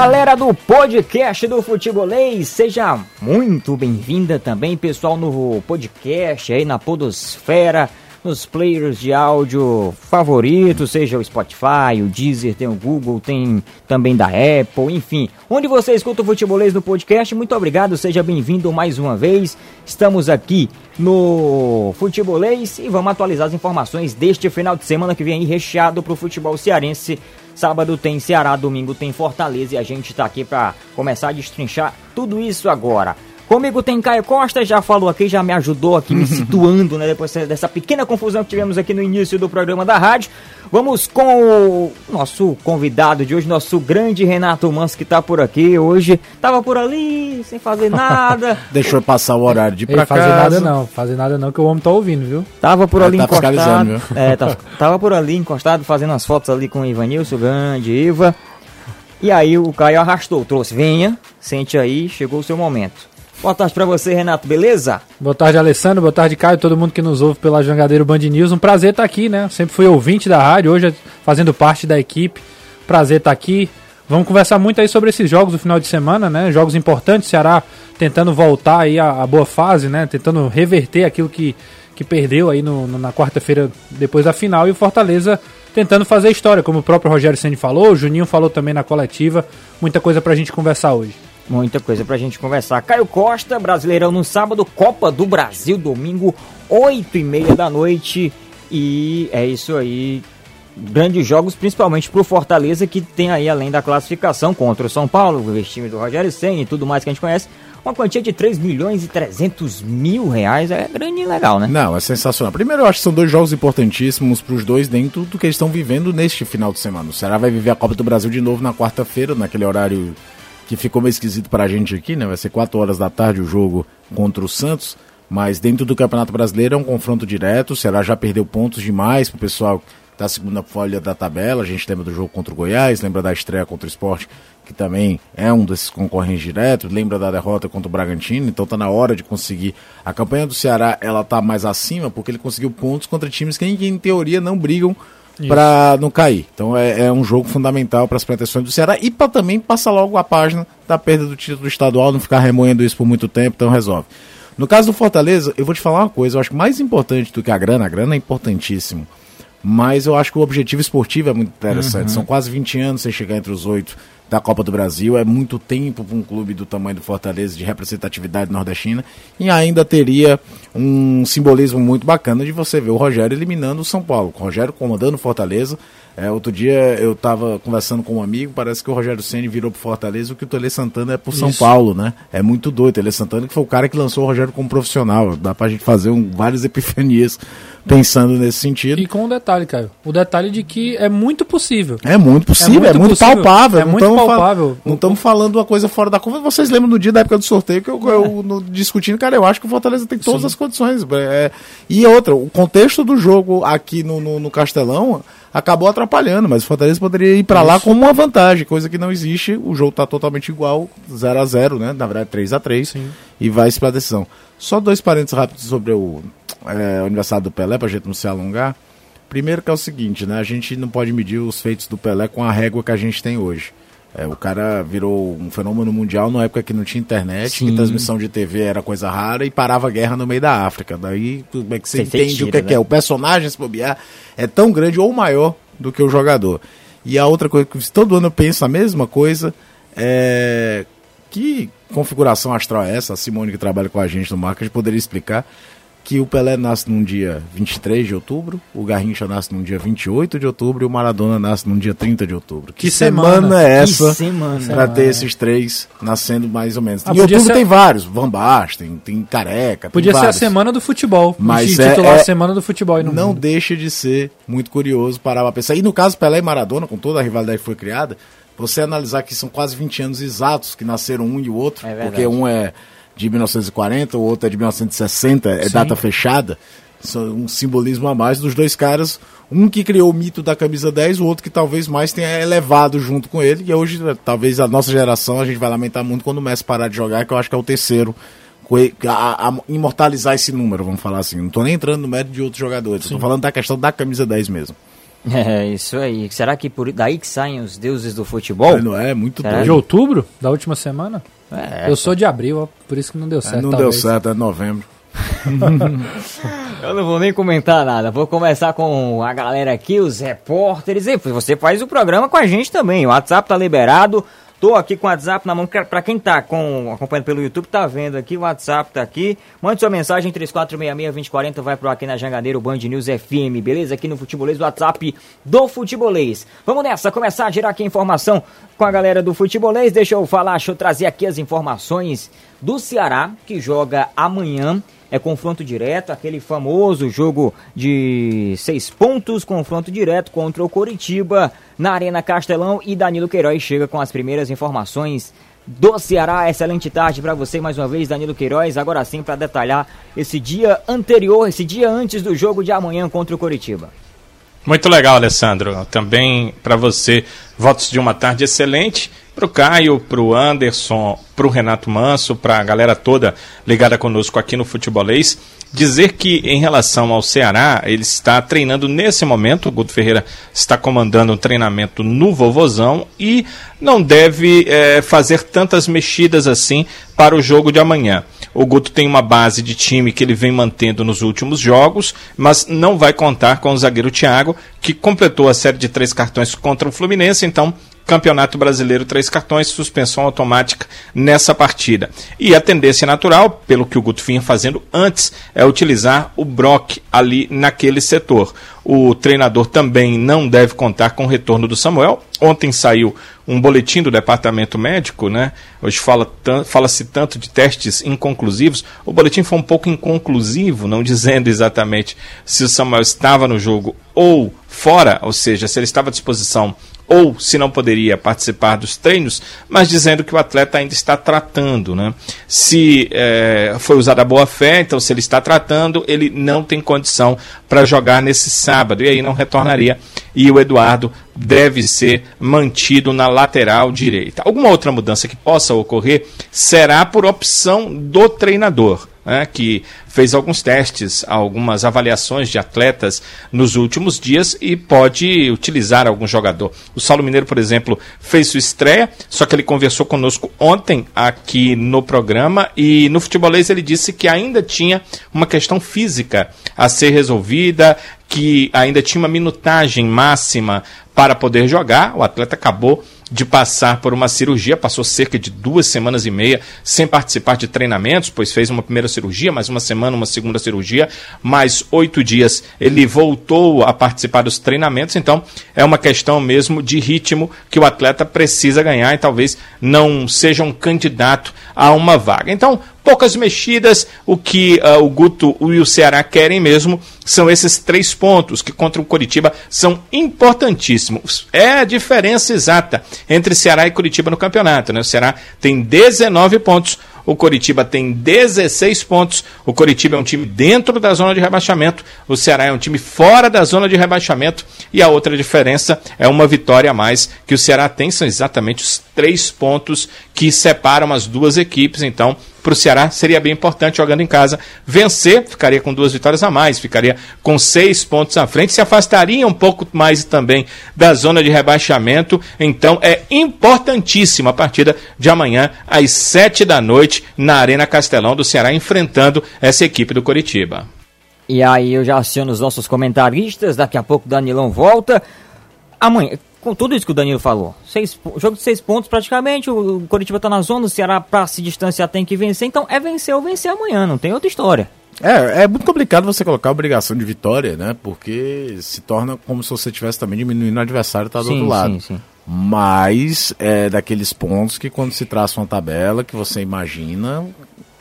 Galera do podcast do Futebolês, seja muito bem-vinda também, pessoal, no podcast aí na Podosfera nos players de áudio favoritos, seja o Spotify, o Deezer, tem o Google, tem também da Apple, enfim. Onde você escuta o Futebolês no podcast, muito obrigado, seja bem-vindo mais uma vez. Estamos aqui no Futebolês e vamos atualizar as informações deste final de semana que vem aí recheado para o futebol cearense. Sábado tem Ceará, domingo tem Fortaleza e a gente está aqui para começar a destrinchar tudo isso agora. Comigo tem Caio Costa, já falou aqui, já me ajudou aqui, me situando, né? Depois dessa pequena confusão que tivemos aqui no início do programa da rádio. Vamos com o nosso convidado de hoje, nosso grande Renato Manso, que tá por aqui hoje. Tava por ali, sem fazer nada. Deixou passar o horário de ir pra fazer casa. nada não, fazer nada não, que o homem tá ouvindo, viu? Tava por É, ali tá encostado. fiscalizando, viu? É, tá- tava por ali encostado, fazendo as fotos ali com o Ivanilson, grande, Iva. E aí o Caio arrastou, trouxe, venha, sente aí, chegou o seu momento. Boa tarde pra você, Renato, beleza? Boa tarde, Alessandro. Boa tarde, Caio. Todo mundo que nos ouve pela Jangadeiro Band News. Um prazer estar aqui, né? Sempre fui ouvinte da rádio, hoje fazendo parte da equipe. Prazer estar aqui. Vamos conversar muito aí sobre esses jogos do final de semana, né? Jogos importantes. Ceará tentando voltar aí à, à boa fase, né? Tentando reverter aquilo que, que perdeu aí no, no- na quarta-feira depois da final. E o Fortaleza tentando fazer história, como o próprio Rogério Ceni falou, o Juninho falou também na coletiva. Muita coisa pra gente conversar hoje. Muita coisa pra gente conversar. Caio Costa, Brasileirão no sábado, Copa do Brasil, domingo, 8 e meia da noite. E é isso aí. Grandes jogos, principalmente pro Fortaleza, que tem aí, além da classificação contra o São Paulo, o time do Rogério Senna e tudo mais que a gente conhece, uma quantia de 3 milhões e 300 mil reais. É grande e legal, né? Não, é sensacional. Primeiro, eu acho que são dois jogos importantíssimos para os dois dentro do que eles estão vivendo neste final de semana. O Ceará vai viver a Copa do Brasil de novo na quarta-feira, naquele horário que ficou meio esquisito para a gente aqui, né? Vai ser 4 horas da tarde o jogo contra o Santos. Mas dentro do Campeonato Brasileiro é um confronto direto. O Ceará já perdeu pontos demais pro pessoal da segunda folha da tabela. A gente lembra do jogo contra o Goiás, lembra da estreia contra o Sport, que também é um desses concorrentes diretos, lembra da derrota contra o Bragantino, então tá na hora de conseguir. A campanha do Ceará, ela tá mais acima porque ele conseguiu pontos contra times que em teoria não brigam para não cair. Então é, é um jogo fundamental para as pretensões do Ceará e para também passar logo a página da perda do título estadual, não ficar remoendo isso por muito tempo, então resolve. No caso do Fortaleza, eu vou te falar uma coisa, eu acho que mais importante do que a grana, a grana é importantíssimo. Mas eu acho que o objetivo esportivo é muito interessante. São quase 20 anos sem chegar entre os oito da Copa do Brasil. É muito tempo para um clube do tamanho do Fortaleza de representatividade nordestina. E ainda teria um simbolismo muito bacana de você ver o Rogério eliminando o São Paulo. O Rogério comandando o Fortaleza. É, outro dia eu estava conversando com um amigo, parece que o Rogério Ceni virou pro Fortaleza o que o Tele Santana é pro São Isso. Paulo, né? É muito doido. Tele Santana que foi o cara que lançou o Rogério como profissional. Dá pra gente fazer um, várias epifanias pensando nesse sentido. E com um detalhe, Caio. O detalhe de que é muito possível. É muito possível, é muito muito, possível. palpável. É não muito tamo palpável. Não estamos falando uma coisa fora da curva. Vocês lembram no dia da época do sorteio que eu, eu no- discutindo, cara, eu acho que o Fortaleza tem todas Sim. as condições. é, e outra, o contexto do jogo aqui no, no, no Castelão acabou atrapalhando, mas o Fortaleza poderia ir pra lá com uma vantagem, coisa que não existe. O jogo tá totalmente igual, 0 a 0 né? Na verdade, 3 a 3 Sim. e vai pra decisão. Só dois parênteses rápidos sobre o, é, aniversário do Pelé, pra gente não se alongar. Primeiro que é o seguinte, né? A gente não pode medir os feitos do Pelé com a régua que a gente tem hoje. É, o cara virou um fenômeno mundial na época que não tinha internet, Sim. que transmissão de TV era coisa rara e parava a guerra no meio da África. Daí, como é que você Você entende tira, o que, é que né? é? O personagem, se bobear, é tão grande ou maior do que o jogador. E a outra coisa que todo ano eu penso a mesma coisa é que configuração astral é essa? A Simone que trabalha com a gente no marketing poderia explicar que o Pelé nasce num dia 23 de outubro, o Garrincha nasce num dia 28 de outubro e o Maradona nasce num dia 30 de outubro. Que, Que semana, semana. é Que essa semana. pra ter esses três nascendo mais ou menos? Ah, em outubro ser- tem vários, Van Basten, tem Careca, tem Podia ser a semana do futebol. Mas Se é- titular é- a semana do futebol não mundo. deixa de ser muito curioso parar pra pensar. E no caso Pelé e Maradona, com toda a rivalidade que foi criada, você analisar que são quase 20 anos exatos que nasceram um e o outro, É porque um é de 1940, o outro é de 1960, é Sim. data fechada. São um simbolismo a mais dos dois caras. Um que criou o mito da camisa 10, o outro que talvez mais tenha elevado junto com ele. E hoje, talvez a nossa geração, a gente vai lamentar muito quando o Messi parar de jogar, que eu acho que é o terceiro a, a imortalizar esse número, vamos falar assim. Não tô nem entrando no mérito de outros jogadores, tô falando da questão da camisa 10 mesmo. É, isso aí. Será que por daí que saem os deuses do futebol? Não é, muito Será? De outubro, da última semana? É. Eu sou de abril, ó, por isso que não deu certo. não deu talvez. certo, é novembro. Eu não vou nem comentar nada. Vou começar com a galera aqui, os repórteres. E você faz o programa com a gente também. O WhatsApp tá liberado. Tô aqui com o WhatsApp na mão. Pra quem tá com, acompanhando pelo YouTube, tá vendo aqui. O WhatsApp tá aqui. Mande sua mensagem 3466-2040. Vai pro aqui na Jangadeiro Band News FM. Beleza? Aqui no Futebolês, o WhatsApp do Futebolês. Vamos nessa, começar a gerar aqui informação com a galera do Futebolês. Deixa eu falar, deixa eu trazer aqui as informações do Ceará, que joga amanhã é confronto direto, aquele famoso jogo de seis pontos, confronto direto contra o Coritiba na Arena Castelão e Danilo Queiroz chega com as primeiras informações do Ceará. Excelente tarde para você mais uma vez, Danilo Queiroz. Agora sim para detalhar esse dia anterior, esse dia antes do jogo de amanhã contra o Coritiba. Muito legal, Alessandro. Também para você, votos de uma tarde excelente. Para o Caio, para o Anderson, para o Renato Manso, para a galera toda ligada conosco aqui no Futebolês. Dizer que em relação ao Ceará, ele está treinando nesse momento. O Guto Ferreira está comandando um treinamento no Vovozão e não deve é, fazer tantas mexidas assim para o jogo de amanhã. O Guto tem uma base de time que ele vem mantendo nos últimos jogos, mas não vai contar com o zagueiro Thiago, que completou a série de três cartões contra o Fluminense, então Campeonato Brasileiro, três cartões, suspensão automática nessa partida. E a tendência natural, pelo que o Guto vinha fazendo antes, é utilizar o Brock ali naquele setor. O treinador também não deve contar com o retorno do Samuel. Ontem saiu um boletim do departamento médico, né? Hoje fala-se fala tanto de testes inconclusivos. O boletim foi um pouco inconclusivo, não dizendo exatamente se o Samuel estava no jogo ou fora, ou seja, se ele estava à disposição ou se não poderia participar dos treinos, mas dizendo que o atleta ainda está tratando. Né? Se é, foi usada a boa fé, então se ele está tratando, ele não tem condição para jogar nesse sábado e aí não retornaria. E o Eduardo deve ser mantido na lateral direita. Alguma outra mudança que possa ocorrer será por opção do treinador né, que fez alguns testes, algumas avaliações de atletas nos últimos dias e pode utilizar algum jogador. O Saulo Mineiro, por exemplo, fez sua estreia, só que ele conversou conosco ontem aqui no programa e no futebolês ele disse que ainda tinha uma questão física a ser resolvida, que ainda tinha uma minutagem máxima para poder jogar. O atleta acabou de passar por uma cirurgia, passou cerca de duas semanas e meia sem participar de treinamentos, pois fez uma primeira cirurgia, mais uma semana, uma segunda cirurgia, mais oito dias. Ele voltou a participar dos treinamentos, então é uma questão mesmo de ritmo que o atleta precisa ganhar e talvez não seja um candidato a uma vaga. Então, poucas mexidas. O que uh, o Guto e o Ceará querem mesmo são esses três pontos que contra o Curitiba são importantíssimos. É a diferença exata entre Ceará e Curitiba no campeonato. Né? O Ceará tem 19 pontos, o Coritiba tem 16 pontos. O Coritiba é um time dentro da zona de rebaixamento. O Ceará é um time fora da zona de rebaixamento. E a outra diferença é uma vitória a mais que o Ceará tem. São exatamente os três pontos que separam as duas equipes. Então, para o Ceará seria bem importante jogando em casa vencer, ficaria com duas vitórias a mais, ficaria com seis pontos à frente, se afastaria um pouco mais também da zona de rebaixamento. Então é importantíssima a partida de amanhã às sete da noite na Arena Castelão do Ceará enfrentando essa equipe do Coritiba. E aí eu já aciono os nossos comentaristas, daqui a pouco o Danilão volta. Amanhã, com tudo isso que o Danilo falou, seis, jogo de seis pontos praticamente, o Coritiba está na zona, o Ceará para se distanciar tem que vencer, então é vencer ou vencer amanhã, não tem outra história. É, é muito complicado você colocar a obrigação de vitória, né? Porque se torna como se você estivesse também diminuindo o adversário que tá do sim, outro lado. Sim, sim. Mas é daqueles pontos que quando se traça uma tabela que você imagina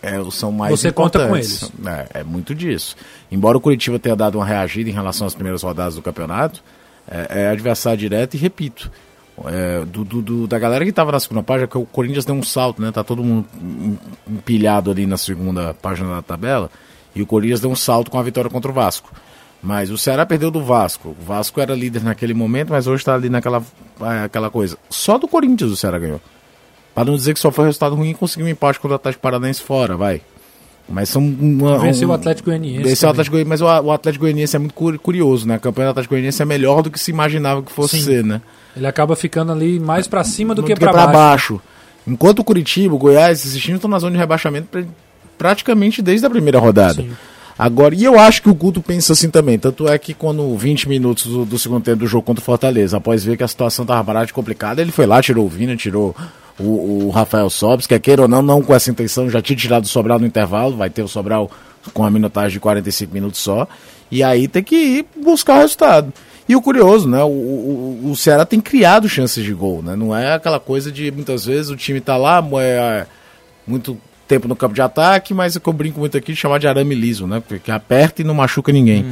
é, são mais Você conta com eles. É, é muito disso. Embora o Curitiba tenha dado uma reagida em relação às primeiras rodadas do campeonato, é, é adversário direto e repito. é, do, do- da galera que estava na segunda página, que o Corinthians deu um salto, né? Tá todo mundo em- empilhado ali na segunda página da tabela. E o Corinthians deu um salto com a vitória contra o Vasco. Mas o Ceará perdeu do Vasco. O Vasco era líder naquele momento, mas hoje está ali naquela é, aquela coisa. Só do Corinthians o Ceará ganhou. Para não dizer que só foi resultado ruim, conseguiu um empate contra o Atlético Paranaense fora, vai. Mas são uma, Venceu um- o Atlético Goianiense. Venceu o. Atlético Goianiense, mas o, Atlético Goianiense é muito curi- curioso, né? A campanha do Atlético Goianiense é melhor do que se imaginava que fosse Sim. ser, né? Ele acaba ficando ali mais pra cima do, Do que, que pra baixo. baixo. Enquanto o Curitiba, o Goiás, esses times estão na zona de rebaixamento pra- praticamente desde a primeira rodada. Sim. Agora, e eu acho que o Guto pensa assim também. Tanto é que quando 20 minutos do, do segundo tempo do jogo contra o Fortaleza, após ver que a situação estava barata e complicada, ele foi lá, tirou o Vina, tirou o, o Rafael Sobis, que queira ou não, não com essa intenção, já tinha tirado o Sobral no intervalo, vai ter o Sobral com a minutagem de 45 minutos só. E aí tem que ir buscar o resultado. E o curioso, né? O, o, o Ceará tem criado chances de gol, né? Não é aquela coisa de muitas vezes o time tá lá, é, muito tempo no campo de ataque, mas que eu brinco muito aqui de chamar de arame liso, né? Porque aperta e não machuca ninguém.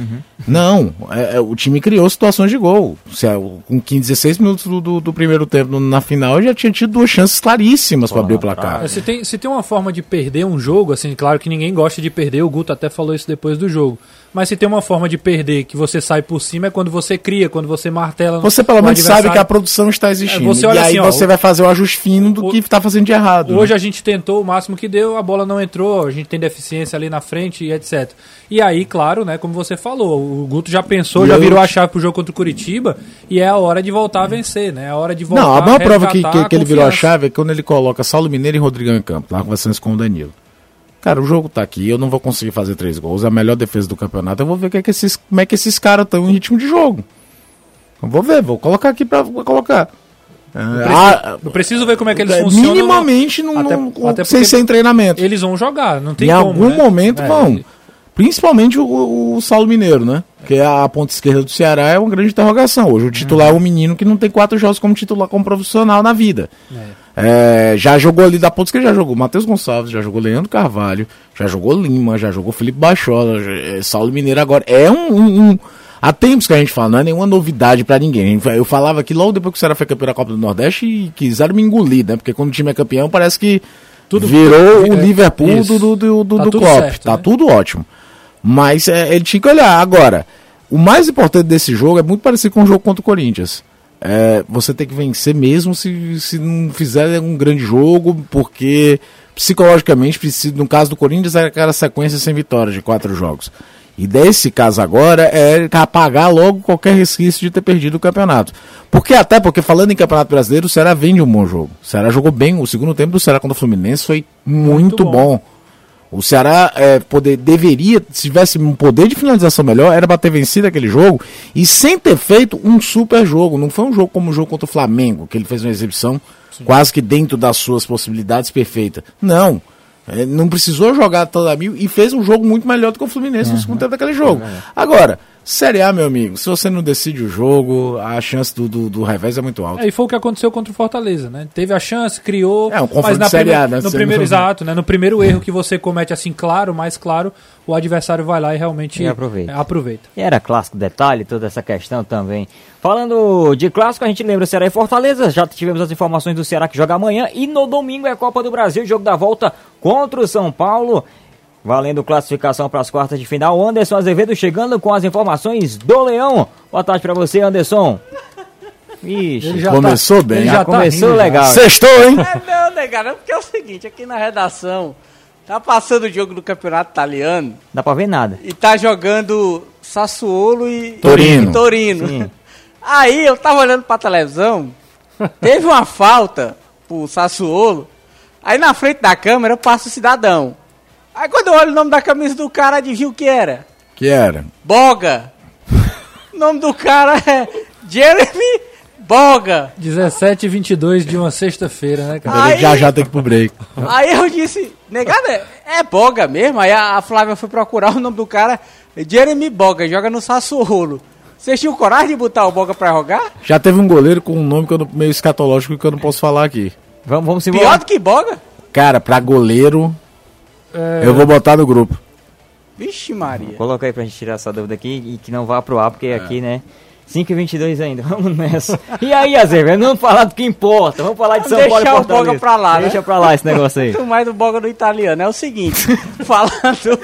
Não, é- é, o time criou situações de gol. Se é, Com 15, 16 minutos do, do- do primeiro tempo no- na final, já tinha tido duas chances claríssimas para abrir o placar. Se tem, se tem uma forma de perder um jogo, assim, claro que ninguém gosta de perder, o Guto até falou isso depois do jogo. Mas se tem uma forma de perder que você sai por cima é quando você cria, quando você martela. Você pelo no menos sabe que a produção está existindo. É, você e olha aí assim, ó, você vai fazer o ajuste fino do o- que está fazendo de errado. Hoje né? a gente tentou o máximo que deu, a bola não entrou, a gente tem deficiência ali na frente e etc. E aí, claro, né, como você falou, o Guto já pensou, E já eu- virou a chave pro jogo contra o Curitiba e é a hora de voltar a vencer, né? É a hora de voltar Não, a maior prova que, que, que ele virou a chave é quando ele coloca Saulo Mineiro e Rodrigão em campo. Lá conversando com o Danilo. Cara, o jogo tá aqui, eu não vou conseguir fazer três gols, é a melhor defesa do campeonato. Eu vou ver que é que esses, como é que esses caras estão em ritmo de jogo. Eu vou ver, vou colocar aqui pra colocar. É, ah, Eu preciso ver como é que eles é, funcionam. minimamente não, Até- até sem, sem treinamento. Eles vão jogar, não tem em como, algum né? momento É, vão. Principalmente o, o Saulo Mineiro, né? Que é a ponta esquerda do Ceará é uma grande interrogação. Hoje o titular é um menino que não tem quatro jogos como titular como profissional na vida. É, já jogou ali da ponta esquerda, já jogou Matheus Gonçalves, já jogou Leandro Carvalho, já jogou Lima, já jogou Felipe Bachola, já- é, Saulo Mineiro agora. É um, um- um- Há tempos que a gente fala, não é nenhuma novidade pra ninguém. Eu falava que logo depois que o Ceará foi campeão da Copa do Nordeste e quiseram me engolir, né? Porque quando o time é campeão parece que virou é, o Liverpool isso. do, do, do, Tá do tudo Klopp. certo, tá né? tudo ótimo. Mas é, ele tinha que olhar. Agora, o mais importante desse jogo é muito parecido com o jogo contra o Corinthians. É, você tem que vencer mesmo se, se não fizer um grande jogo, porque psicologicamente, no caso do Corinthians, é aquela sequência sem vitórias de quatro jogos. E desse caso agora é apagar logo qualquer resquício de ter perdido o campeonato. Porque até porque falando em Campeonato Brasileiro, o Ceará vem de um bom jogo. O Ceará jogou bem, o segundo tempo do Ceará contra o Fluminense foi muito, Muito bom. bom. O Ceará é, poder, deveria, se tivesse um poder de finalização melhor, era bater vencido aquele jogo e sem ter feito um super jogo. Não foi um jogo como o jogo contra o Flamengo, que ele fez uma exibição quase que dentro das suas possibilidades perfeita. Não. É, não precisou jogar toda mil e fez um jogo muito melhor do que o Fluminense no segundo tempo daquele jogo. Agora, Série A, meu amigo, se você não decide o jogo, a chance do, do, do revés é muito alta. É, e foi o que aconteceu contra o Fortaleza, né? Teve a chance, criou. É, um confronto mas na de Série A, né? No primeiro, não- exato, né? No primeiro erro que você comete assim, claro, mais claro, o adversário vai lá e realmente E aproveita. é, aproveita. E era clássico detalhe, toda essa questão também. Falando de clássico, a gente lembra Ceará e Fortaleza. Já tivemos as informações do Ceará que joga amanhã. E no domingo é a Copa do Brasil, jogo da volta contra o São Paulo. Valendo classificação para as quartas de final. Anderson Azevedo chegando com as informações do Leão. Boa tarde para você, Anderson. Ixi, Ele já Começou tá, bem. ele já já tá começou rindo legal. Sextou, hein? É, não, negado, porque é o seguinte, aqui na redação, tá passando o jogo do campeonato italiano Dá pra ver nada. e tá jogando Sassuolo e Torino. e Torino. Sim. Aí eu tava olhando pra televisão, teve uma falta pro Sassuolo, aí na frente da câmera passa o cidadão. Aí quando eu olho o nome da camisa do cara, adivinha o que era? Que era. Boga. O nome do cara é Jeremy Boga. 17 e 22 de uma sexta-feira, né, cara? Aí- Já já tem que ir pro break. Aí eu disse, negada, é, é Boga mesmo? Aí a, a Flávia foi procurar o nome do cara, Jeremy Boga, joga no Sassuolo. Vocês tinham coragem de botar o Boga pra jogar? Já teve um goleiro com um nome que eu não- meio escatológico que eu não posso falar aqui. Vamos, vamos Pior embora. do que Boga? Cara, pra goleiro, É, eu vou botar no grupo. Vixe Maria. Coloca aí pra gente tirar essa dúvida aqui e que não vá pro ar, porque aqui, né? 5 e 22 ainda, vamos nessa. E aí, Azevedo, vamos falar do que importa, vamos falar de São Paulo e deixar o. Boga pra lá, né? Deixa pra lá esse negócio aí. Muito mais do Boga do italiano. É o seguinte, falando...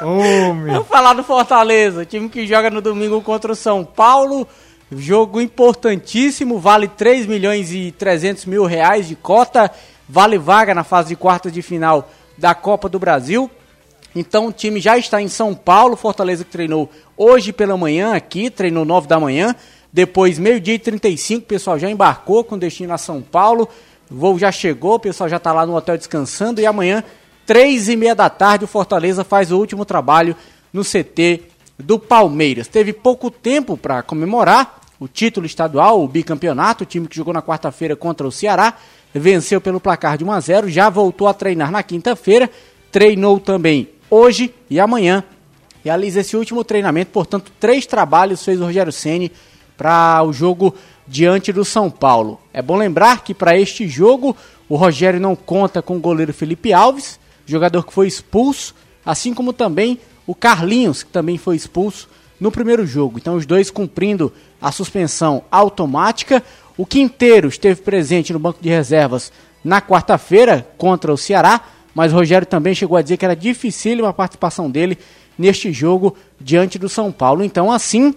Vamos falar do Fortaleza, time que joga no domingo contra o São Paulo. Jogo importantíssimo, vale 3 milhões e 300 mil reais de cota. Vale vaga na fase de quartas de final da Copa do Brasil. Então o time já está em São Paulo, Fortaleza que treinou hoje pela manhã aqui, treinou 9 da manhã. Depois, meio-dia e 35, o pessoal já embarcou com destino a São Paulo. O voo já chegou, o pessoal já está lá no hotel descansando. E amanhã, três e meia da tarde, o Fortaleza faz o último trabalho no CT do Palmeiras. Teve pouco tempo para comemorar o título estadual, o bicampeonato. O time que jogou na quarta-feira contra o Ceará venceu pelo placar de 1 a 0. Já voltou a treinar na quinta-feira. Treinou também hoje e amanhã. Realiza esse último treinamento, portanto, três trabalhos fez o Rogério Ceni para o jogo diante do São Paulo. É bom lembrar que para este jogo o Rogério não conta com o goleiro Felipe Alves, jogador que foi expulso, assim como também o Carlinhos, que também foi expulso no primeiro jogo. Então os dois cumprindo a suspensão automática. O Quinteiro esteve presente no banco de reservas na quarta-feira contra o Ceará, mas Rogério também chegou a dizer que era dificílima a participação dele neste jogo diante do São Paulo. Então assim,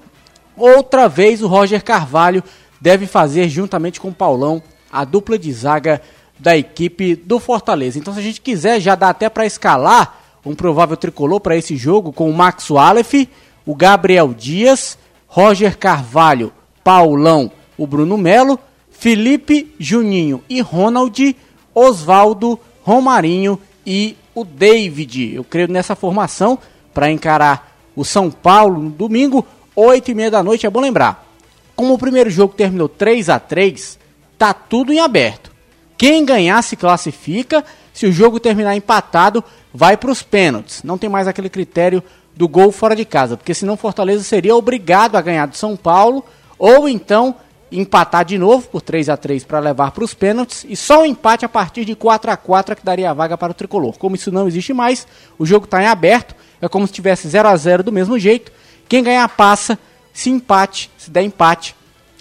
Outra vez o Roger Carvalho deve fazer, juntamente com o Paulão, a dupla de zaga da equipe do Fortaleza. Então, se a gente quiser, já dá até para escalar um provável tricolor para esse jogo com o Max Aleph, o Gabriel Dias, Roger Carvalho, Paulão, o Bruno Melo, Felipe, Juninho e Ronald, Oswaldo, Romarinho e o David. Eu creio nessa formação para encarar o São Paulo no domingo. 8 e meia da noite, é bom lembrar. Como o primeiro jogo terminou 3 a 3 tá tudo em aberto. Quem ganhar se classifica, se o jogo terminar empatado, vai para os pênaltis. Não tem mais aquele critério do gol fora de casa, porque senão Fortaleza seria obrigado a ganhar do São Paulo, ou então empatar de novo por 3 a 3 para levar para os pênaltis e só um empate a partir de 4 a 4 que daria a vaga para o tricolor. Como isso não existe mais, o jogo está em aberto, é como se tivesse 0 a 0 do mesmo jeito quem ganhar passa. Se empate, se der empate,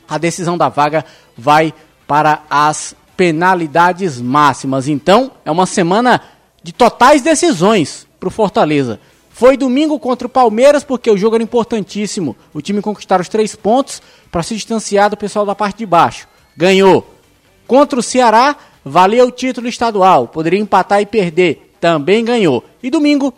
a decisão da vaga vai para as penalidades máximas. Então, é uma semana de totais decisões para o Fortaleza. Foi domingo contra o Palmeiras, porque o jogo era importantíssimo. O time conquistar os três pontos para se distanciar do pessoal da parte de baixo. Ganhou. Contra o Ceará, valeu o título estadual. Poderia empatar e perder. Também ganhou. E domingo,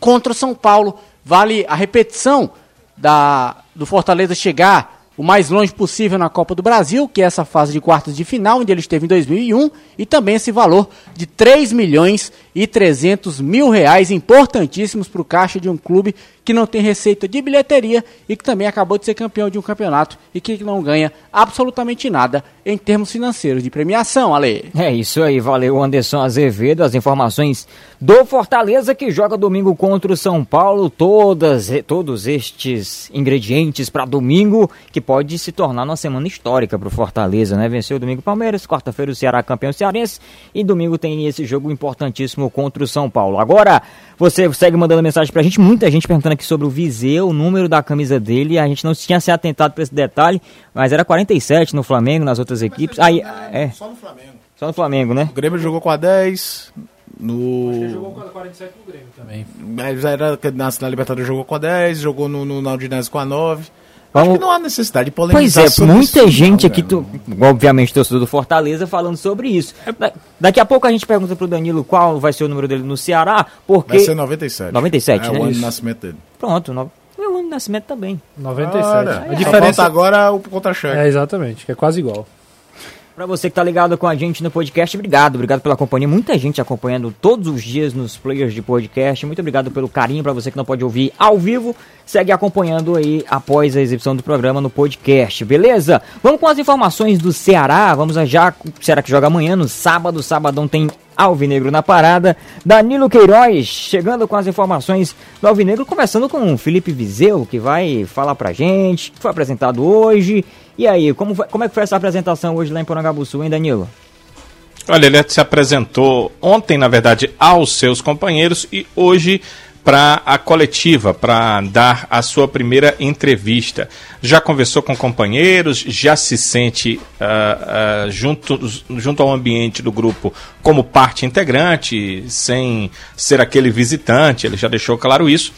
contra o São Paulo, vale a repetição da, do Fortaleza chegar o mais longe possível na Copa do Brasil, que é essa fase de quartas de final, onde ele esteve em 2001, e também esse valor de 3 milhões e 300 mil reais, importantíssimos para o caixa de um clube que não tem receita de bilheteria e que também acabou de ser campeão de um campeonato e que não ganha absolutamente nada em termos financeiros de premiação, Ale. É isso aí, valeu Anderson Azevedo, as informações do Fortaleza que joga domingo contra o São Paulo, todas, todos estes ingredientes para domingo que pode se tornar uma semana histórica para o Fortaleza, né? Venceu domingo Palmeiras, quarta-feira o Ceará campeão cearense e domingo tem esse jogo importantíssimo contra o São Paulo. Agora, você segue mandando mensagem pra gente, muita gente perguntando aqui sobre o Viseu, o número da camisa dele, a gente não tinha se atentado para esse detalhe, mas era 47 no Flamengo, nas outras equipes. Aí, é, Só no Flamengo. só no Flamengo, né? O Grêmio jogou com a 10. No. Ele jogou com a 47 no Grêmio também. Mas era, na, na Libertadores jogou com a 10, jogou no, no, na Udinese com a 9. Vamos- Acho que não há necessidade de Pois polemizar é, sobre muita isso, gente não, aqui, tu, obviamente torcedor do Fortaleza, falando sobre isso. Da- daqui a pouco a gente pergunta pro Danilo qual vai ser o número dele no Ceará, porque... Vai ser 97. 97, é né? o ano de nascimento dele. Pronto, no... meu ano de nascimento também. 97. Ora, a só diferença falta agora o contra-cheque. é exatamente, que é quase igual. Pra você que tá ligado com a gente no podcast, obrigado, obrigado pela companhia. Muita gente acompanhando todos os dias nos players de podcast. Muito obrigado pelo carinho pra você que não pode ouvir ao vivo. Segue acompanhando aí após a exibição do programa no podcast, beleza? Vamos com as informações do Ceará. Vamos já. Será que joga amanhã? No sábado, sabadão tem Alvinegro na parada. Danilo Queiroz chegando com as informações do Alvinegro, conversando com o Felipe Vizeu, que vai falar pra gente, que foi apresentado hoje. E aí, como, foi- como é que foi essa apresentação hoje lá em Porangabuçu, hein, Danilo? Olha, ele se apresentou ontem, na verdade, aos seus companheiros e hoje para a coletiva, para dar a sua primeira entrevista. Já conversou com companheiros, já se sente ah, ah, junto, junto ao ambiente do grupo como parte integrante, sem ser aquele visitante, ele já deixou claro isso.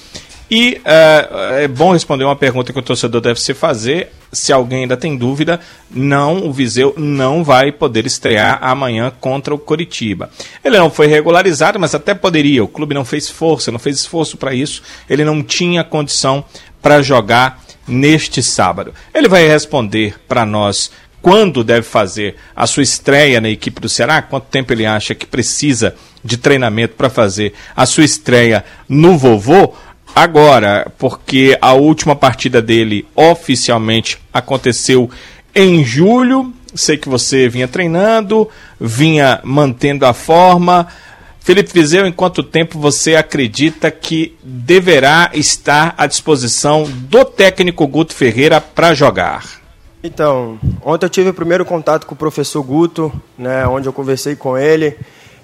E uh, é bom responder uma pergunta que o torcedor deve se fazer. Se alguém ainda tem dúvida, não, o Viseu não vai poder estrear amanhã contra o Coritiba. Ele não foi regularizado, mas até poderia. O clube não fez força, não fez esforço para isso. Ele não tinha condição para jogar neste sábado. Ele vai responder para nós quando deve fazer a sua estreia na equipe do Ceará, quanto tempo ele acha que precisa de treinamento para fazer a sua estreia no vovô. Agora, porque a última partida dele oficialmente aconteceu em julho. Sei que você vinha treinando, vinha mantendo a forma. Felipe Vizeu, em quanto tempo você acredita que deverá estar à disposição do técnico Guto Ferreira para jogar? Então, ontem eu tive o primeiro contato com o professor Guto, né, onde eu conversei com ele.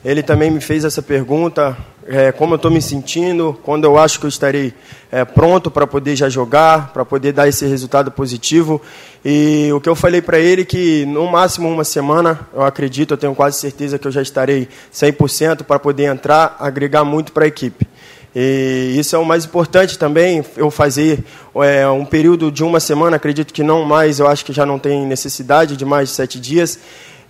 Ele também me fez essa pergunta, é, como eu estou me sentindo, quando eu acho que eu estarei é, pronto para poder já jogar, para poder dar esse resultado positivo. E o que eu falei para ele que no máximo uma semana, eu acredito, eu tenho quase certeza que eu já estarei 100% para poder entrar, agregar muito para a equipe. E isso é o mais importante também, eu fazer é, um período de uma semana, acredito que não mais, eu acho que já não tem necessidade de mais de sete dias,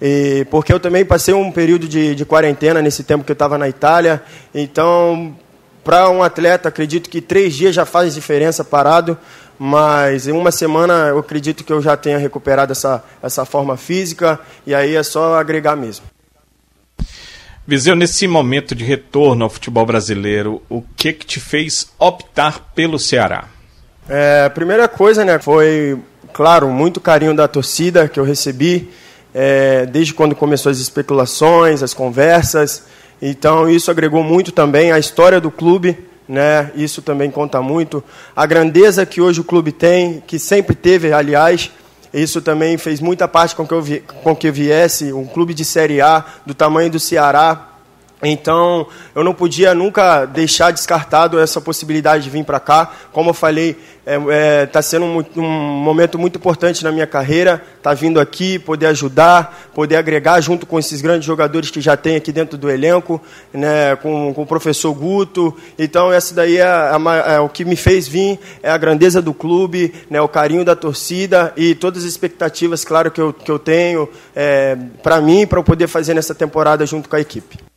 e, porque eu também passei um período de, de quarentena nesse tempo que eu estava na Itália, então, para um atleta, acredito que três dias já faz diferença parado, mas em uma semana eu acredito que eu já tenha recuperado essa, essa forma física, e aí é só agregar mesmo. Viseu, nesse momento de retorno ao futebol brasileiro, o que que te fez optar pelo Ceará? É, a primeira coisa, né, foi, claro, muito carinho da torcida que eu recebi, é, desde quando começou as especulações, as conversas. Então, isso agregou muito também à história do clube, né? Isso também conta muito. A grandeza que hoje o clube tem, que sempre teve, aliás, isso também fez muita parte com que eu, vi, com que viesse um clube de Série A do tamanho do Ceará. Então, eu não podia nunca deixar descartado essa possibilidade de vir para cá. Como eu falei, está é, é, tá sendo um, um, momento muito importante na minha carreira, tá vindo aqui, poder ajudar, poder agregar junto com esses grandes jogadores que já tem aqui dentro do elenco, né, com, com o professor Guto. Então, essa daí é, é, é, o que me fez vir, é a grandeza do clube, né, o carinho da torcida e todas as expectativas, claro, que eu, que eu tenho é, para mim, para eu poder fazer nessa temporada junto com a equipe.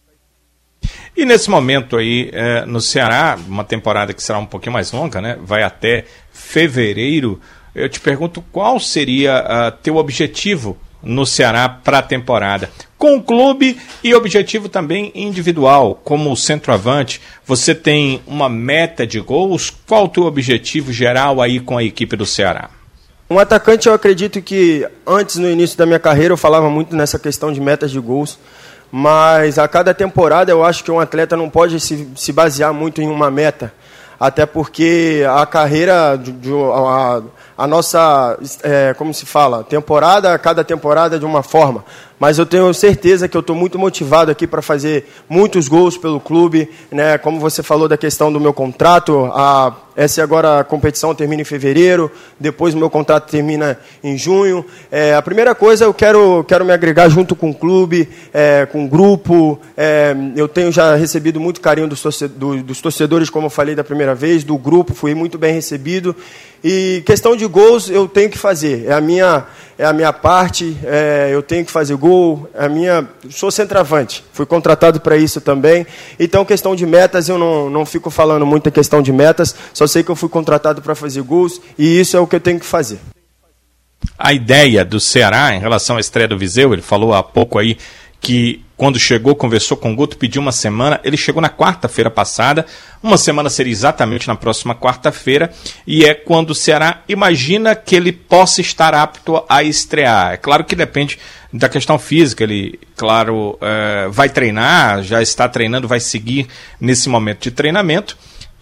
E nesse momento aí, é, no Ceará, uma temporada que será um pouquinho mais longa, né? Vai até fevereiro. Eu te pergunto qual seria uh, teu objetivo no Ceará para a temporada? Com o clube e objetivo também individual, como centroavante, você tem uma meta de gols? Qual o teu objetivo geral aí com a equipe do Ceará? Um atacante, eu acredito que antes, no início da minha carreira, eu falava muito nessa questão de metas de gols mas a cada temporada eu acho que um atleta não pode se, se basear muito em uma meta, até porque a carreira, de, de, a, a, nossa, é, como se fala, temporada, cada temporada é de uma forma mas eu tenho certeza que eu estou muito motivado aqui para fazer muitos gols pelo clube, né? Como você falou da questão do meu contrato, a, essa agora a competição termina em fevereiro, depois o meu contrato termina em junho. É, a primeira coisa eu quero quero me agregar junto com o clube, é, com o grupo. É, eu tenho já recebido muito carinho dos, dos torcedores, como eu falei da primeira vez, do grupo, fui muito bem recebido. E questão de gols eu tenho que fazer, é a minha é a minha parte, é, eu tenho que fazer gol, é a minha, sou centroavante, fui contratado para isso também. Então, questão de metas, eu não, não fico falando muito em questão de metas, só sei que eu fui contratado para fazer gols e isso é o que eu tenho que fazer. A ideia do Ceará em relação à estreia do Viseu, ele falou há pouco aí que quando chegou, conversou com o Guto, pediu uma semana. Ele chegou na quarta-feira passada. Uma semana seria exatamente na próxima quarta-feira. E é quando o Ceará imagina que ele possa estar apto a estrear. É claro que depende da questão física. Ele, claro, é, vai treinar, já está treinando, vai seguir nesse momento de treinamento.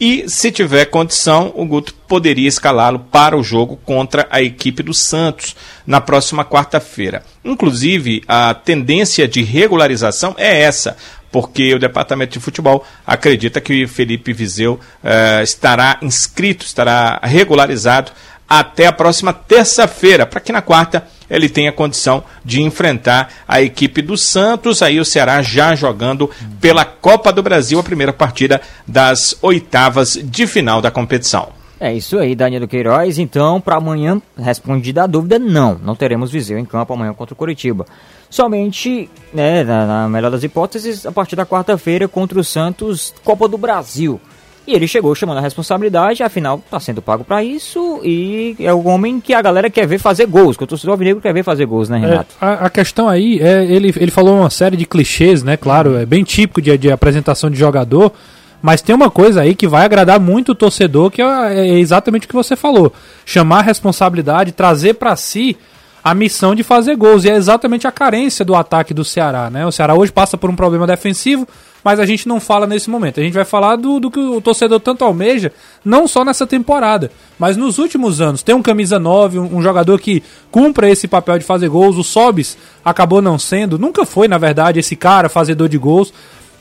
E, se tiver condição, o Guto poderia escalá-lo para o jogo contra a equipe do Santos na próxima quarta-feira. Inclusive, a tendência de regularização é essa, porque o departamento de futebol acredita que Felipe Viseu eh, estará inscrito, estará regularizado até a próxima terça-feira, para que na quarta ele tenha condição de enfrentar a equipe do Santos. Aí o Ceará já jogando pela Copa do Brasil, a primeira partida das oitavas de final da competição. É isso aí, Danilo Queiroz. Então, para amanhã, respondida a dúvida, não. Não teremos Viseu em campo amanhã contra o Curitiba. Somente, né, na, na melhor das hipóteses, a partir da quarta-feira contra o Santos, Copa do Brasil. E ele chegou chamando a responsabilidade, afinal está sendo pago para isso e é o homem que a galera quer ver fazer gols, que o torcedor alvinegro quer ver fazer gols, né, Renato? É, a, a, questão aí é, ele, ele falou uma série de clichês, né, claro, é bem típico de, de apresentação de jogador, mas tem uma coisa aí que vai agradar muito o torcedor, que é, é exatamente o que você falou, chamar a responsabilidade, trazer para si a missão de fazer gols, e é exatamente a carência do ataque do Ceará, né, o Ceará hoje passa por um problema defensivo, mas a gente não fala nesse momento. A gente vai falar do, do que o torcedor tanto almeja, não só nessa temporada, mas nos últimos anos. Tem um camisa 9, um, um jogador que cumpra esse papel de fazer gols. O Sobis acabou não sendo, nunca foi, na verdade, esse cara fazedor de gols,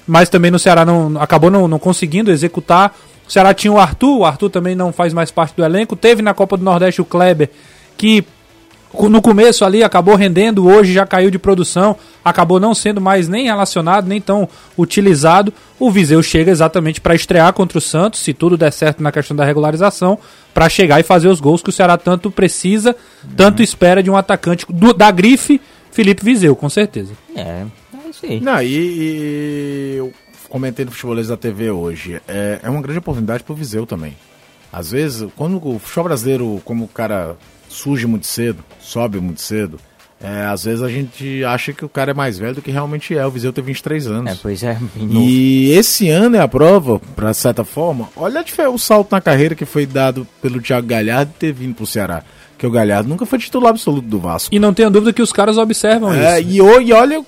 mas também no Ceará não, acabou não, não conseguindo executar. O Ceará tinha o Arthur, o Arthur também não faz mais parte do elenco. Teve na Copa do Nordeste o Kleber, que no começo ali acabou rendendo, hoje já caiu de produção, acabou não sendo mais nem relacionado, nem tão utilizado. O Viseu chega exatamente para estrear contra o Santos, se tudo der certo na questão da regularização, para chegar e fazer os gols que o Ceará tanto precisa, tanto espera de um atacante do, da grife, Felipe Viseu, com certeza. É, é isso aí. Não, e, e eu comentei no Futebolês da TV hoje, é, é uma grande oportunidade para o Viseu também. Às vezes, quando o futebol brasileiro, como o cara surge muito cedo, sobe muito cedo, é, às vezes a gente acha que o cara é mais velho do que realmente é. O Viseu tem 23 anos. É, pois é. E esse ano é a prova, para certa forma. Olha o salto na carreira que foi dado pelo Thiago Galhardo ter vindo pro Ceará. Que o Galhardo nunca foi titular absoluto do Vasco. E não tenha dúvida que os caras observam é, isso. E, e olha,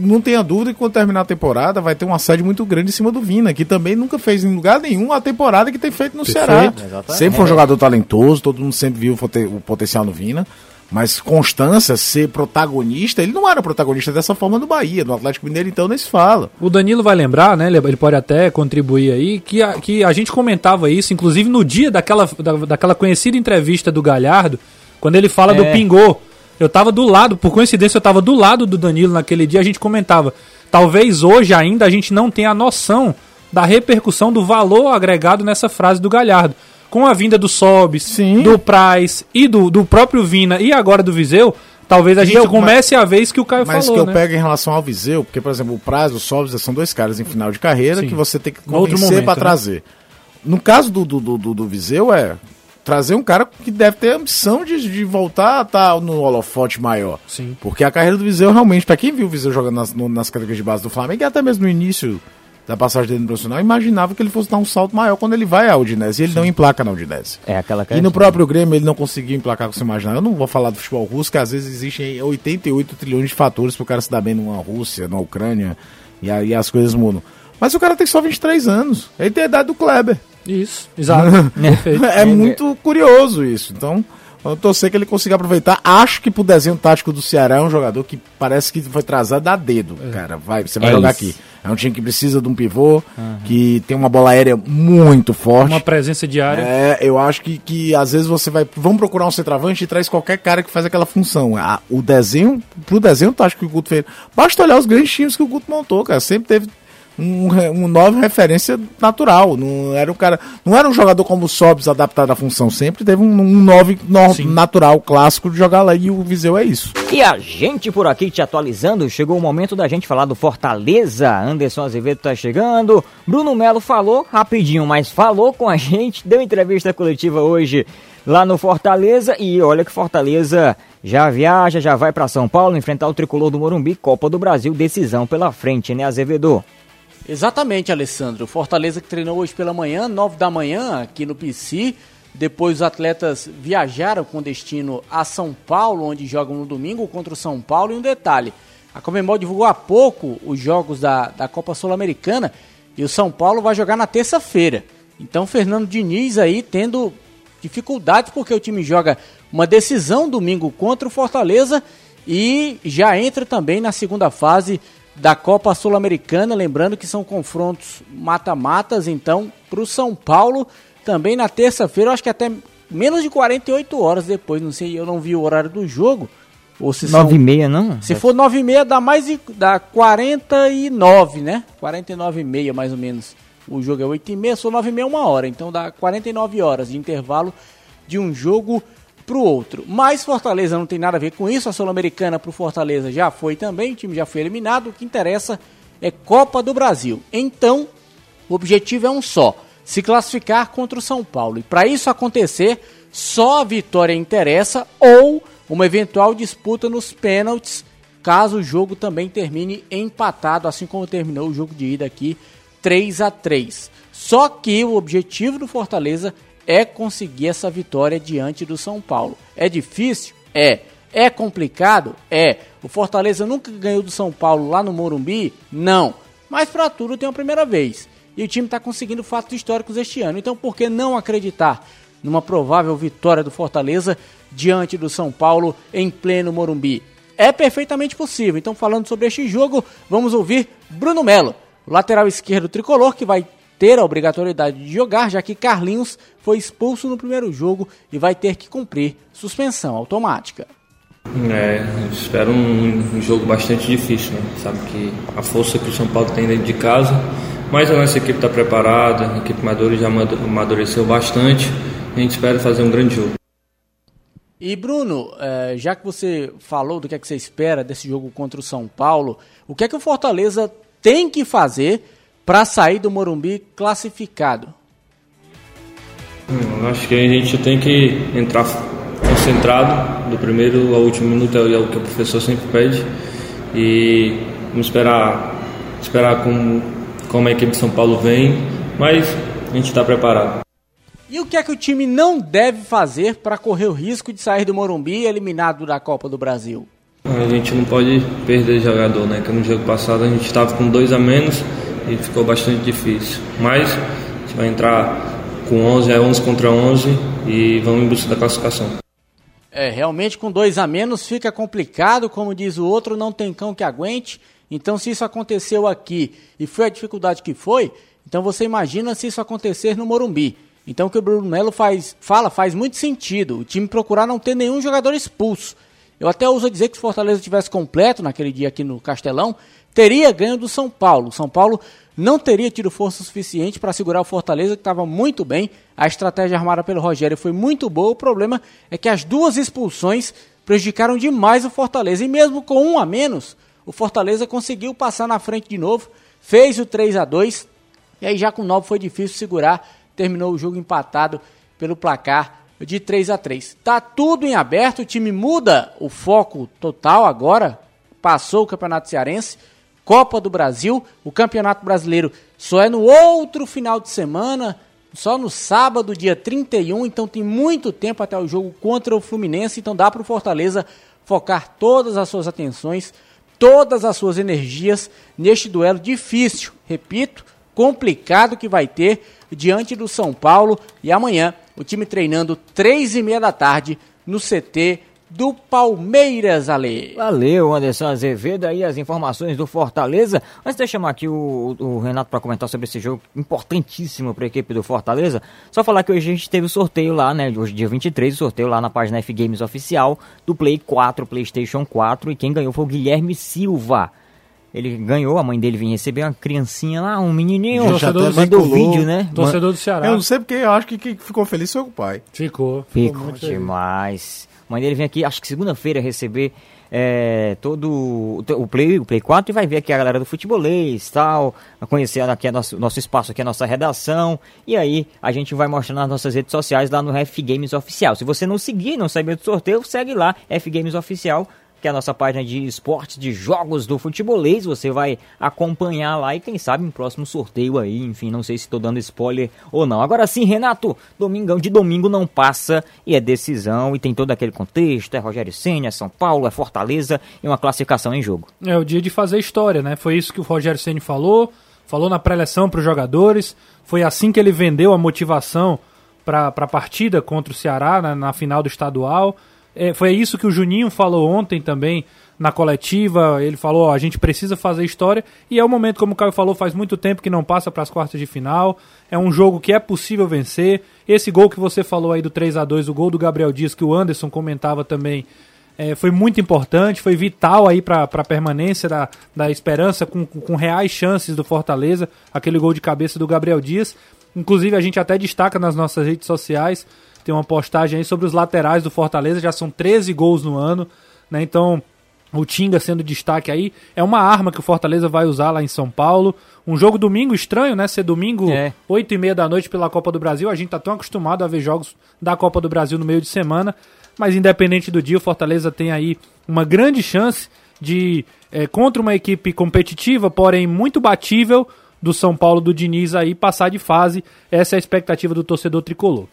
não tenha dúvida que quando terminar a temporada vai ter um assédio muito grande em cima do Vina, que também nunca fez em lugar nenhum a temporada que tem feito no Perfeito. Ceará. Exatamente. Sempre foi um jogador talentoso, todo mundo sempre viu o potencial no Vina. Mas Constância ser protagonista, ele não era protagonista dessa forma no Bahia, no Atlético Mineiro, então nem se fala. O Danilo vai lembrar, né? Ele pode até contribuir aí, que a, que a gente comentava isso, inclusive no dia daquela, da, daquela conhecida entrevista do Galhardo, quando ele fala é. do Pingô. Eu tava do lado, por coincidência, eu tava do lado do Danilo naquele dia, a gente comentava. Talvez hoje ainda a gente não tenha a noção da repercussão do valor agregado nessa frase do Galhardo com a vinda do Sobis, Sim. do Price e do, do próprio Vina e agora do Viseu, talvez a gente eu, comece mas, a isso que o Caio mas falou. Mas que eu né? pego em relação ao Viseu, porque, por exemplo, o Price, o Sobis são dois caras em final de carreira Sim. que você tem que convencer para né? trazer. No caso do, do, do, do Viseu, é trazer um cara que deve ter a ambição de, de voltar a estar tá no holofote maior. Sim. Porque a carreira do Viseu, realmente, para quem viu o Viseu jogando nas, no, nas categorias de base do Flamengo, e até mesmo no início da passagem dele no profissional, imaginava que ele fosse dar um salto maior quando ele vai à Udinese. E ele Sim. não emplaca na Udinese. É aquela E no próprio Grêmio ele não conseguiu emplacar com você imaginar. Eu não vou falar do futebol russo, que às vezes existem 88 trilhões de fatores para o cara se dar bem numa Rússia, na Ucrânia, e aí as coisas mudam. Mas o cara tem só 23 anos. Ele tem a idade do Kleber. Isso, exato. é muito curioso isso. Então, eu torcer que ele consiga aproveitar. Acho que pro desenho tático do Ceará é um jogador que parece que foi trazado a dedo, é. cara. Vai, você vai é jogar isso. aqui. É um time que precisa de um pivô, uhum. que tem uma bola aérea muito forte. Uma presença diária. É, eu acho que, que às vezes você vai. Vamos procurar um centroavante e traz qualquer cara que faz aquela função. A, o desenho, pro desenho tático que o Guto fez. Basta olhar os grandes times que o Guto montou, cara. Sempre teve um, um nova referência natural. Não era um cara, não era um jogador como o Sobs adaptado à função. Sempre teve um, um nove no, natural, clássico de jogar lá e o Viseu é isso. E a gente por aqui te atualizando, chegou o momento da gente falar do Fortaleza. Anderson Azevedo tá chegando. Bruno Melo falou rapidinho, mas falou com a gente, deu entrevista coletiva hoje lá no Fortaleza e olha que Fortaleza já viaja, já vai para São Paulo enfrentar o tricolor do Morumbi, Copa do Brasil, decisão pela frente, né, Azevedo? Exatamente, Alessandro. Fortaleza que treinou hoje pela manhã, 9 da manhã, aqui no PC. Depois os atletas viajaram com destino a São Paulo, onde jogam no domingo contra o São Paulo. E um detalhe: a Comembol divulgou há pouco os jogos da, da Copa Sul-Americana e o São Paulo vai jogar na terça-feira. Então, Fernando Diniz aí tendo dificuldades porque o time joga uma decisão domingo contra o Fortaleza e já entra também na segunda fase da Copa Sul-Americana. Lembrando que são confrontos mata-matas, então, para o São Paulo. Também na terça-feira, acho que até menos de 48 horas depois. Não sei, eu não vi o horário do jogo. Ou se 9 e meia, não? Se for 9 e meia, dá mais de dá 49, né? 49 e meia, mais ou menos. O jogo é 8 e meia, sou 9 e meia, uma hora. Então dá 49 horas de intervalo de um jogo para o outro. Mas Fortaleza não tem nada a ver com isso. A Sul-Americana para o Fortaleza já foi também. O time já foi eliminado. O que interessa é Copa do Brasil. Então, o objetivo é um só: se classificar contra o São Paulo. E para isso acontecer, só a vitória interessa ou uma eventual disputa nos pênaltis, caso o jogo também termine empatado, assim como terminou o jogo de ida aqui 3 a 3. Só que o objetivo do Fortaleza é conseguir essa vitória diante do São Paulo. É difícil? É. É complicado? É. O Fortaleza nunca ganhou do São Paulo lá no Morumbi? Não. Mas para tudo tem uma primeira vez. E o time está conseguindo fatos históricos este ano. Então por que não acreditar numa provável vitória do Fortaleza diante do São Paulo em pleno Morumbi? É perfeitamente possível. Então falando sobre este jogo, vamos ouvir Bruno Melo, lateral esquerdo tricolor que vai ter a obrigatoriedade de jogar, já que Carlinhos foi expulso no primeiro jogo e vai ter que cumprir suspensão automática. É, espero um, um, jogo bastante difícil, né? Sabe que a força que o São Paulo tem dentro de casa, mas a nossa equipe está preparada, a equipe Madura já amadureceu bastante, a gente espera fazer um grande jogo. E Bruno, é, já que você falou do que, é que você espera desse jogo contra o São Paulo, o que é que o Fortaleza tem que fazer para sair do Morumbi classificado? Hum, acho que a gente tem que entrar concentrado do primeiro ao último minuto é o que o professor sempre pede e vamos esperar esperar como como a equipe de São Paulo vem, mas a gente está preparado. E o que é que o time não deve fazer para correr o risco de sair do Morumbi eliminado da Copa do Brasil? A gente não pode perder jogador, né? Que no jogo passado a gente estava com dois a menos e ficou bastante difícil. Mas a gente vai entrar com 11, é 11 contra 11 e vamos em busca da classificação. É, realmente com dois a menos fica complicado, como diz o outro, não tem cão que aguente. Então, se isso aconteceu aqui e foi a dificuldade que foi, então você imagina se isso acontecer no Morumbi. Então, o que o Bruno Melo faz, fala faz muito sentido. O time procurar não ter nenhum jogador expulso. Eu até uso dizer que se o Fortaleza tivesse completo naquele dia aqui no Castelão, teria ganho do São Paulo. São Paulo não teria tido força suficiente para segurar o Fortaleza, que estava muito bem. A estratégia armada pelo Rogério foi muito boa. O problema é que as duas expulsões prejudicaram demais o Fortaleza. E mesmo com um a menos, o Fortaleza conseguiu passar na frente de novo, fez o 3 a 2 e aí já com o 9 foi difícil segurar. Terminou o jogo empatado pelo placar de 3 a 3 Tá tudo em aberto, o time muda o foco total agora. Passou o Campeonato Cearense Copa do Brasil. O Campeonato Brasileiro só é no outro final de semana, só no sábado, dia 31. Então tem muito tempo até o jogo contra o Fluminense. Então dá para o Fortaleza focar todas as suas atenções, todas as suas energias neste duelo difícil, repito, complicado que vai ter diante do São Paulo. E amanhã o time treinando três e meia da tarde no CT do Palmeiras, Ale. Valeu, Anderson Azevedo, aí as informações do Fortaleza. Antes de eu chamar aqui o, o Renato para comentar sobre esse jogo importantíssimo para a equipe do Fortaleza, só falar que hoje a gente teve o sorteio lá, né, hoje dia 23, o sorteio lá na página F Games oficial do Play 4, PlayStation 4, e quem ganhou foi o Guilherme Silva. Ele ganhou, a mãe dele vinha receber uma criancinha lá, um menininho. Torcedor mandou o vídeo, né? Torcedor do Ceará. Eu não sei porque eu acho que quem ficou feliz foi o pai. Ficou. Ficou, ficou demais. Mãe dele vem aqui, acho que segunda-feira, receber é, todo o Play, o Play 4 e vai ver aqui a galera do futebolês tal, conhecer aqui a nosso, nosso espaço, aqui a nossa redação. E aí a gente vai mostrando nas nossas redes sociais lá no F Games Oficial. Se você não seguir, não saber do sorteio, segue lá, F Games Oficial que é a nossa página de esportes, de jogos do futebolês. Você vai acompanhar lá e quem sabe um próximo sorteio aí. Enfim, não sei se estou dando spoiler ou não. Agora sim, Renato, domingão de domingo não passa e é decisão e tem todo aquele contexto. É Rogério Senna, é São Paulo, é Fortaleza e uma classificação em jogo. É o dia de fazer história, né? Foi isso que o Rogério Senna falou. Falou na pré-eleção para os jogadores. Foi assim que ele vendeu a motivação para a partida contra o Ceará na, na final do estadual. É, foi isso que o Juninho falou ontem também na coletiva. Ele falou: ó, a gente precisa fazer história. E é o momento, como o Caio falou, faz muito tempo que não passa para as quartas de final. É um jogo que é possível vencer. Esse gol que você falou aí do 3 a 2 o gol do Gabriel Dias, que o Anderson comentava também, é, foi muito importante, foi vital aí para a permanência da, da esperança, com, com reais chances do Fortaleza, aquele gol de cabeça do Gabriel Dias. Inclusive, a gente até destaca nas nossas redes sociais, tem uma postagem aí sobre os laterais do Fortaleza, já são 13 gols no ano, né? Então, o Tinga sendo destaque aí, é uma arma que o Fortaleza vai usar lá em São Paulo. Um jogo domingo estranho, né? Ser domingo, É. 8 e meia da noite pela Copa do Brasil. A gente tá tão acostumado a ver jogos da Copa do Brasil no meio de semana. Mas independente do dia, o Fortaleza tem aí uma grande chance de, eh, contra uma equipe competitiva, porém muito batível, do São Paulo do Diniz aí, passar de fase. Essa é a expectativa do torcedor tricolor.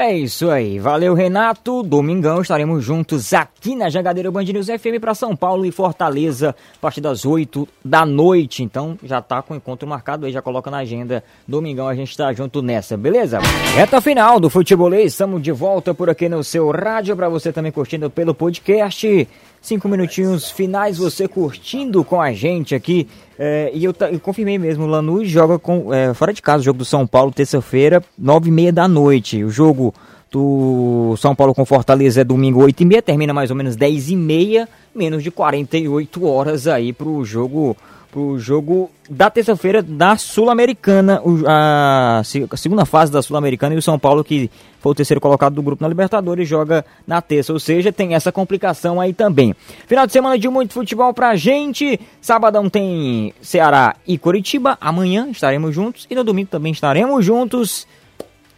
É isso aí, valeu Renato. Domingão estaremos juntos aqui na Jangadeira Band News FM para São Paulo e Fortaleza, a partir das 8 da noite. Então já tá com o encontro marcado aí, já coloca na agenda. Domingão a gente tá junto nessa, beleza? Reta final do Futebolês, estamos de volta por aqui no seu rádio para você também curtindo pelo podcast. Cinco minutinhos finais, você curtindo com a gente aqui. É, e eu, eu confirmei mesmo, o Lanús joga com, é, fora de casa, o jogo do São Paulo, terça-feira, nove e meia da noite. O jogo do São Paulo com Fortaleza é domingo, oito e meia, termina mais ou menos dez e meia, menos de 48 horas aí pro jogo pro jogo da terça-feira da Sul-Americana, a, se- a segunda fase da Sul-Americana e o São Paulo que foi o terceiro colocado do grupo na Libertadores joga na terça, ou seja, tem essa complicação aí também. Final de semana de muito futebol pra gente. Sabadão tem Ceará e Curitiba. Amanhã estaremos juntos e no domingo também estaremos juntos.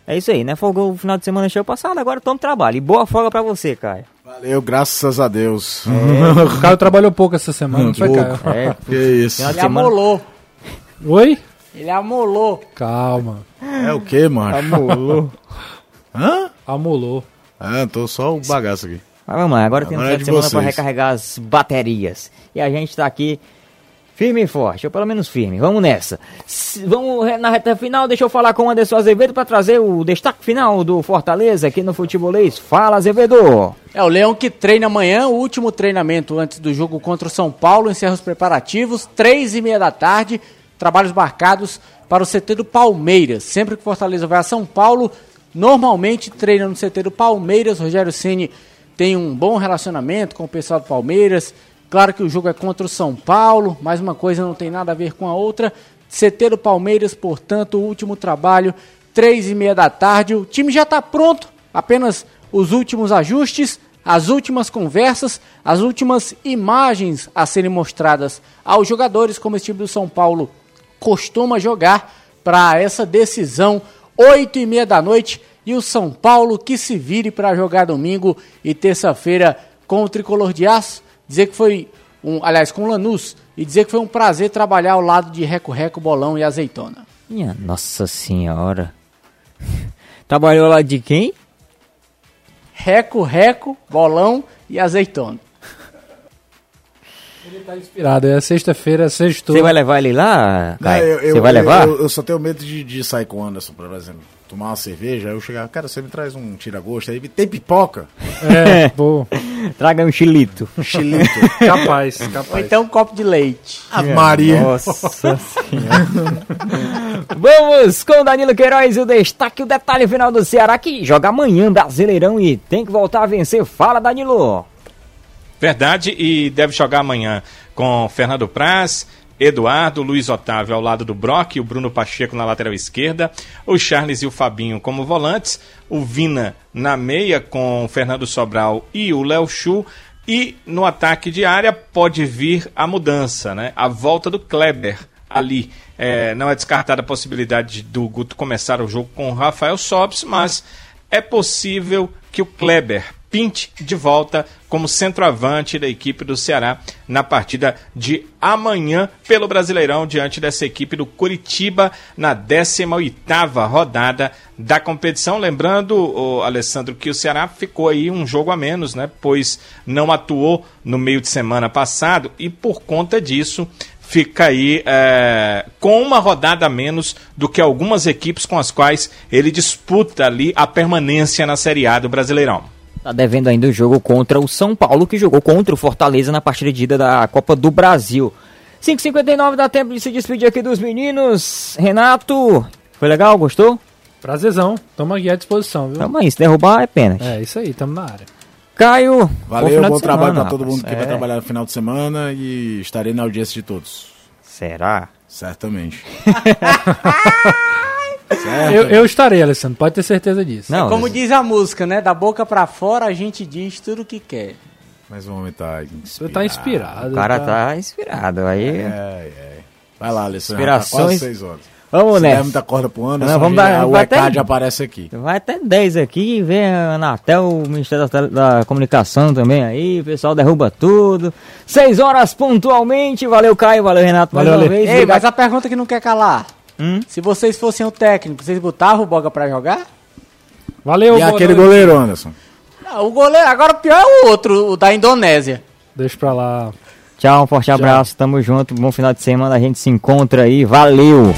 É isso aí, né? Folgou o final de semana cheio passado, agora toma trabalho. E boa folga pra você, Caio. Valeu, graças a Deus. O Caio trabalhou pouco essa semana, não foi, Pouco. Caio? É, Que isso. Ele semana. amolou. Oi? Ele amolou. Calma. É o que, mano? Amolou. Hã? Amolou. Ah, tô só o bagaço aqui. Mas lá, agora tem um Agora é final de semana pra vocês. recarregar as baterias. E a gente tá aqui firme e forte, ou pelo menos firme. Vamos nessa. Vamos na reta final, deixa eu falar com o Anderson Azevedo pra trazer o destaque final do Fortaleza aqui no Futebolês. Fala, Azevedo! É o Leão que treina amanhã, o último treinamento antes do jogo contra o São Paulo, encerra os preparativos, três e meia da tarde, trabalhos marcados para o CT do Palmeiras. Sempre que Fortaleza vai a São Paulo, normalmente treina no CT do Palmeiras. Rogério Ceni tem um bom relacionamento com o pessoal do Palmeiras. Claro que o jogo é contra o São Paulo, mas uma coisa não tem nada a ver com a outra. CT do Palmeiras, portanto, o último trabalho, três e meia da tarde. O time já está pronto, apenas os últimos ajustes, as últimas conversas, as últimas imagens a serem mostradas aos jogadores, como esse time do São Paulo costuma jogar para essa decisão, oito e meia da noite, e o São Paulo que se vire para jogar domingo e terça-feira com o Tricolor de Aço, dizer que foi, um, aliás, com Lanús, e dizer que foi um prazer trabalhar ao lado de Reco Reco, Bolão e Azeitona. Minha nossa senhora. Trabalhou lá de quem? Reco Reco, Bolão e Azeitona. Ele tá inspirado. É sexta-feira, sextou. Você vai levar ele lá, Você vai eu- levar? Eu, eu só tenho medo de, de sair com o Anderson, por exemplo. Tomar uma cerveja, aí eu chegar, cara, você me traz um tira-gosto aí, tem pipoca? É, pô. Traga um chilito. Chilito. Capaz, Ou capaz. então um copo de leite. Ave Maria. Nossa senhora. Vamos com o Danilo Queiroz e o destaque, o detalhe final do Ceará que joga amanhã Brasileirão e tem que voltar a vencer. Fala, Danilo. Verdade, e deve jogar amanhã com Fernando Praz, Eduardo, Luiz Otávio ao lado do Brock, o Bruno Pacheco na lateral esquerda, o Charles e o Fabinho como volantes, o Vina na meia com o Fernando Sobral e o Léo Chu. E no ataque de área pode vir a mudança, né? A volta do Kleber ali. É, não é descartada a possibilidade do Guto começar o jogo com o Rafael Sobis, mas é possível que o Kleber pinte de volta como centroavante da equipe do Ceará na partida de amanhã pelo Brasileirão diante dessa equipe do Curitiba na 18ª rodada da competição. Lembrando, Alessandro, que o Ceará ficou aí um jogo a menos, né? Pois não atuou no meio de semana passado e por conta disso fica aí é, com uma rodada a menos do que algumas equipes com as quais ele disputa ali a permanência na Série A do Brasileirão. Tá devendo ainda o jogo contra o São Paulo, que jogou contra o Fortaleza na partida de ida da Copa do Brasil. 5h59 dá tempo de se despedir aqui dos meninos. Renato, foi legal? Gostou? Prazerzão. Tamo aqui à disposição, viu? Tamo aí, se derrubar é pênalti. É, isso aí, tamo na área. Caio, bom Valeu, bom de trabalho pra todo mundo que vai É, trabalhar no final de semana e estarei na audiência de todos. Será? Certamente. Eu, eu estarei, Alessandro, pode ter certeza disso. Não, Como diz a música, né? Da boca pra fora a gente diz tudo o que quer. Mas o homem tá Você tá inspirado. o cara tá inspirado. Aí, É, é. Vai lá, Alessandro. Inspirações. Tá quase seis horas. vamos Se der nessa. muita corda pro Anderson, Não, vamos já- dar- o até- ECAD aparece aqui. Vai até 10 aqui vem a Anatel, o Ministério da, da Comunicação também aí, o pessoal derruba tudo. 6 horas pontualmente, valeu Caio, valeu Renato mais Valeu, vez. Ei, mas a pergunta que não quer calar. Hum? Se vocês fossem o técnico, vocês botavam o Boga pra jogar? Valeu, E aquele noite. goleiro, Anderson? Não, o goleiro, agora o pior é o outro, o da Indonésia. Deixa pra lá. Tchau, um forte abraço, tamo junto, bom final de semana, a gente se encontra aí, valeu!